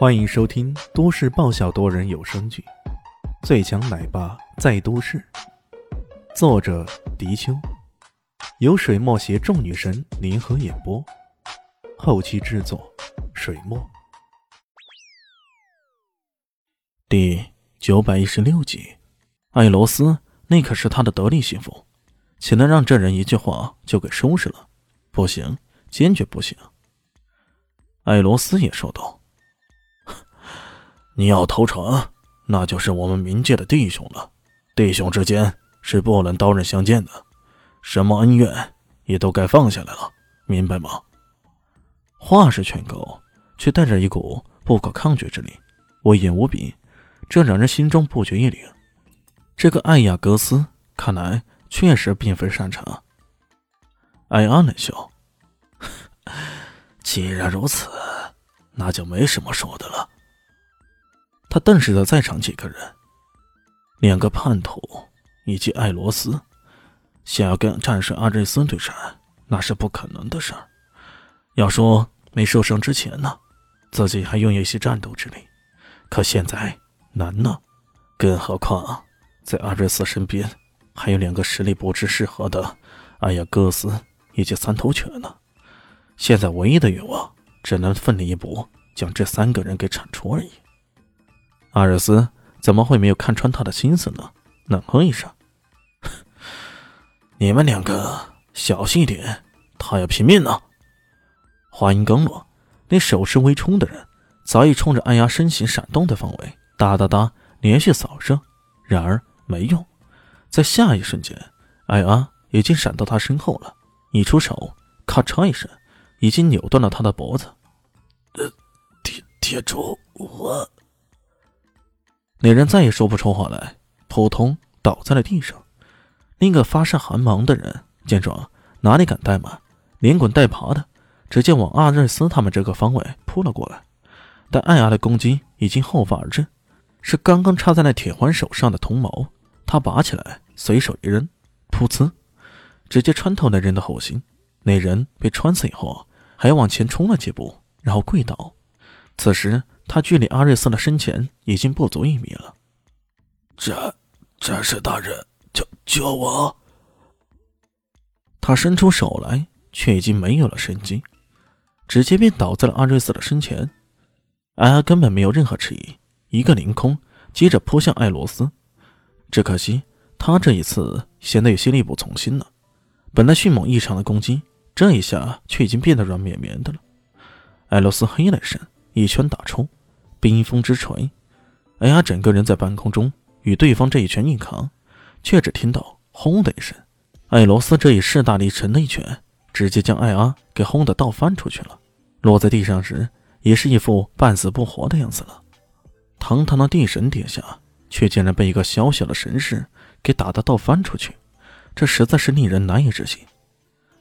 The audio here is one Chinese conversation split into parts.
欢迎收听都市爆笑多人有声剧《最强奶爸在都市》，作者：迪秋，由水墨携众女神联合演播，后期制作：水墨。第九百一十六集，艾罗斯，那可是他的得力心腹，岂能让这人一句话就给收拾了？不行，坚决不行！艾罗斯也说道。你要投诚，那就是我们冥界的弟兄了。弟兄之间是不能刀刃相见的，什么恩怨也都该放下来了，明白吗？话是劝告，却带着一股不可抗拒之力，威严无比，这让人心中不觉一凛。这个艾亚格斯看来确实并非善茬。艾阿冷笑：“ 既然如此，那就没什么说的了。”他瞪视着在场几个人，两个叛徒以及艾罗斯，想要跟战神阿瑞斯对战，那是不可能的事儿。要说没受伤之前呢，自己还拥有一些战斗之力，可现在难呢。更何况在阿瑞斯身边还有两个实力不知适合的艾亚戈斯以及三头犬呢。现在唯一的愿望，只能奋力一搏，将这三个人给铲除而已。阿瑞斯怎么会没有看穿他的心思呢？冷哼一声：“你们两个小心一点，他要拼命呢。”话音刚落，那手持微冲的人早已冲着艾丫身形闪动的方位哒哒哒连续扫射，然而没用。在下一瞬间，艾阿已经闪到他身后了，一出手，咔嚓一声，已经扭断了他的脖子。呃，铁铁柱，我。那人再也说不出话来，扑通倒在了地上。另一个发射寒芒的人见状，哪里敢怠慢，连滚带爬的，直接往阿瑞斯他们这个方位扑了过来。但艾亚的攻击已经后发而至，是刚刚插在那铁环手上的铜矛，他拔起来，随手一扔，噗呲，直接穿透那人的后心。那人被穿死以后，还往前冲了几步，然后跪倒。此时。他距离阿瑞斯的身前已经不足一米了。战战士大人，救救我！他伸出手来，却已经没有了生机，直接便倒在了阿瑞斯的身前。艾阿根本没有任何迟疑，一个凌空，接着扑向艾罗斯。只可惜他这一次显得有些力不从心了。本来迅猛异常的攻击，这一下却已经变得软绵绵的了。艾罗斯嘿了一声，一拳打出。冰封之锤，艾雅整个人在半空中与对方这一拳硬扛，却只听到轰的一声，艾罗斯这一势大力沉的一拳，直接将艾阿给轰得倒翻出去了。落在地上时，也是一副半死不活的样子了。堂堂的地神殿下，却竟然被一个小小的神士给打得倒翻出去，这实在是令人难以置信。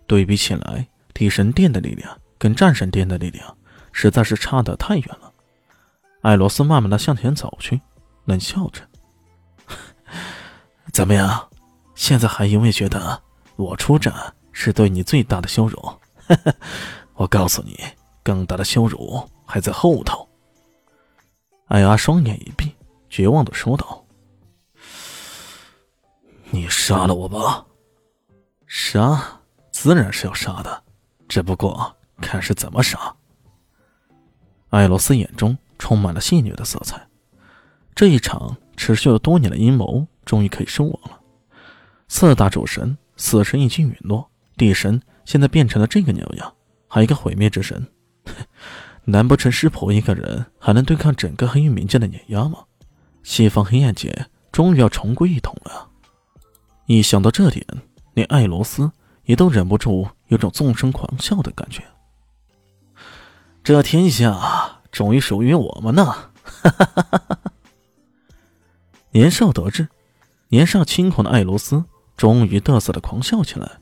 对比起来，地神殿的力量跟战神殿的力量，实在是差得太远了。艾罗斯慢慢的向前走去，冷笑着：“ 怎么样？现在还有没有觉得我出战是对你最大的羞辱？我告诉你，更大的羞辱还在后头。”艾阿双眼一闭，绝望的说道：“你杀了我吧！杀，自然是要杀的，只不过看是怎么杀。”艾罗斯眼中。充满了戏谑的色彩，这一场持续了多年的阴谋终于可以收网了。四大主神死神已经陨落，地神现在变成了这个鸟样，还有一个毁灭之神，难不成师婆一个人还能对抗整个黑域冥界的碾压吗？西方黑暗界终于要重归一统了。一想到这点，连艾罗斯也都忍不住有种纵声狂笑的感觉。这天下。终于属于我们呢！年少得志、年少轻狂的艾罗斯终于得瑟的狂笑起来。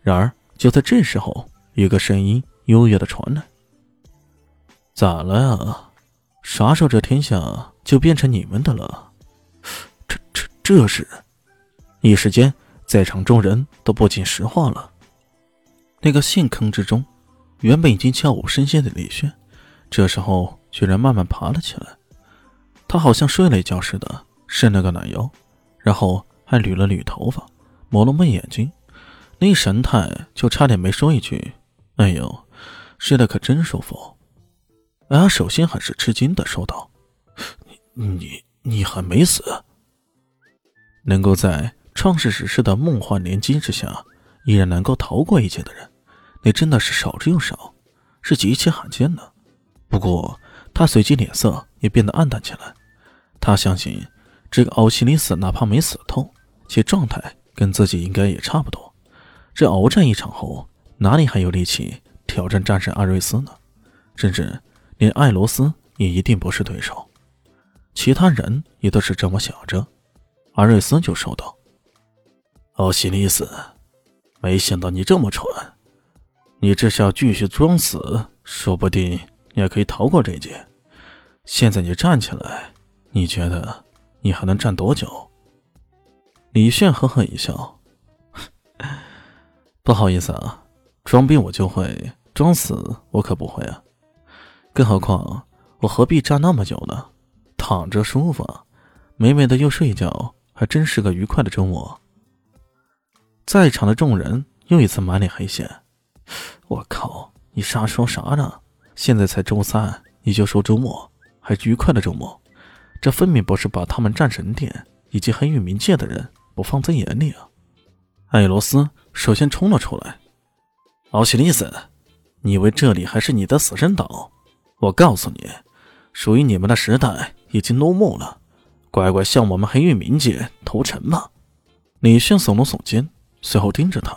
然而，就在这时候，一个声音悠悠的传来：“咋了呀？啥时候这天下就变成你们的了？”这、这、这是……一时间，在场众人都不禁石化了。那个陷坑之中，原本已经悄无声息的李轩。这时候居然慢慢爬了起来。他好像睡了一觉似的，伸了个懒腰，然后还捋了捋头发，抹了抹眼睛，那神态就差点没说一句：“哎呦，睡得可真舒服。”而首先很是吃惊的说道：“你你你还没死？能够在创世史诗的梦幻连击之下，依然能够逃过一劫的人，那真的是少之又少，是极其罕见的。不过他随即脸色也变得暗淡起来。他相信，这个奥西里斯哪怕没死透，其状态跟自己应该也差不多。这鏖战一场后，哪里还有力气挑战战神阿瑞斯呢？甚至连艾罗斯也一定不是对手。其他人也都是这么想着。阿瑞斯就说道：“奥西里斯，没想到你这么蠢！你这是要继续装死？说不定你还可以逃过这一劫。现在你站起来，你觉得你还能站多久？”李炫呵呵一笑：“ 不好意思啊，装逼我就会，装死我可不会啊。更何况我何必站那么久呢？躺着舒服，美美的又睡一觉。”还真是个愉快的周末。在场的众人又一次满脸黑线。我靠，你瞎说啥呢？现在才周三，你就说周末，还愉快的周末？这分明不是把他们战神殿以及黑域冥界的人不放在眼里啊！艾罗斯首先冲了出来。奥西里斯，你以为这里还是你的死神岛？我告诉你，属于你们的时代已经落幕了。乖乖向我们黑域冥界投诚吧！李炫耸了耸肩，随后盯着他。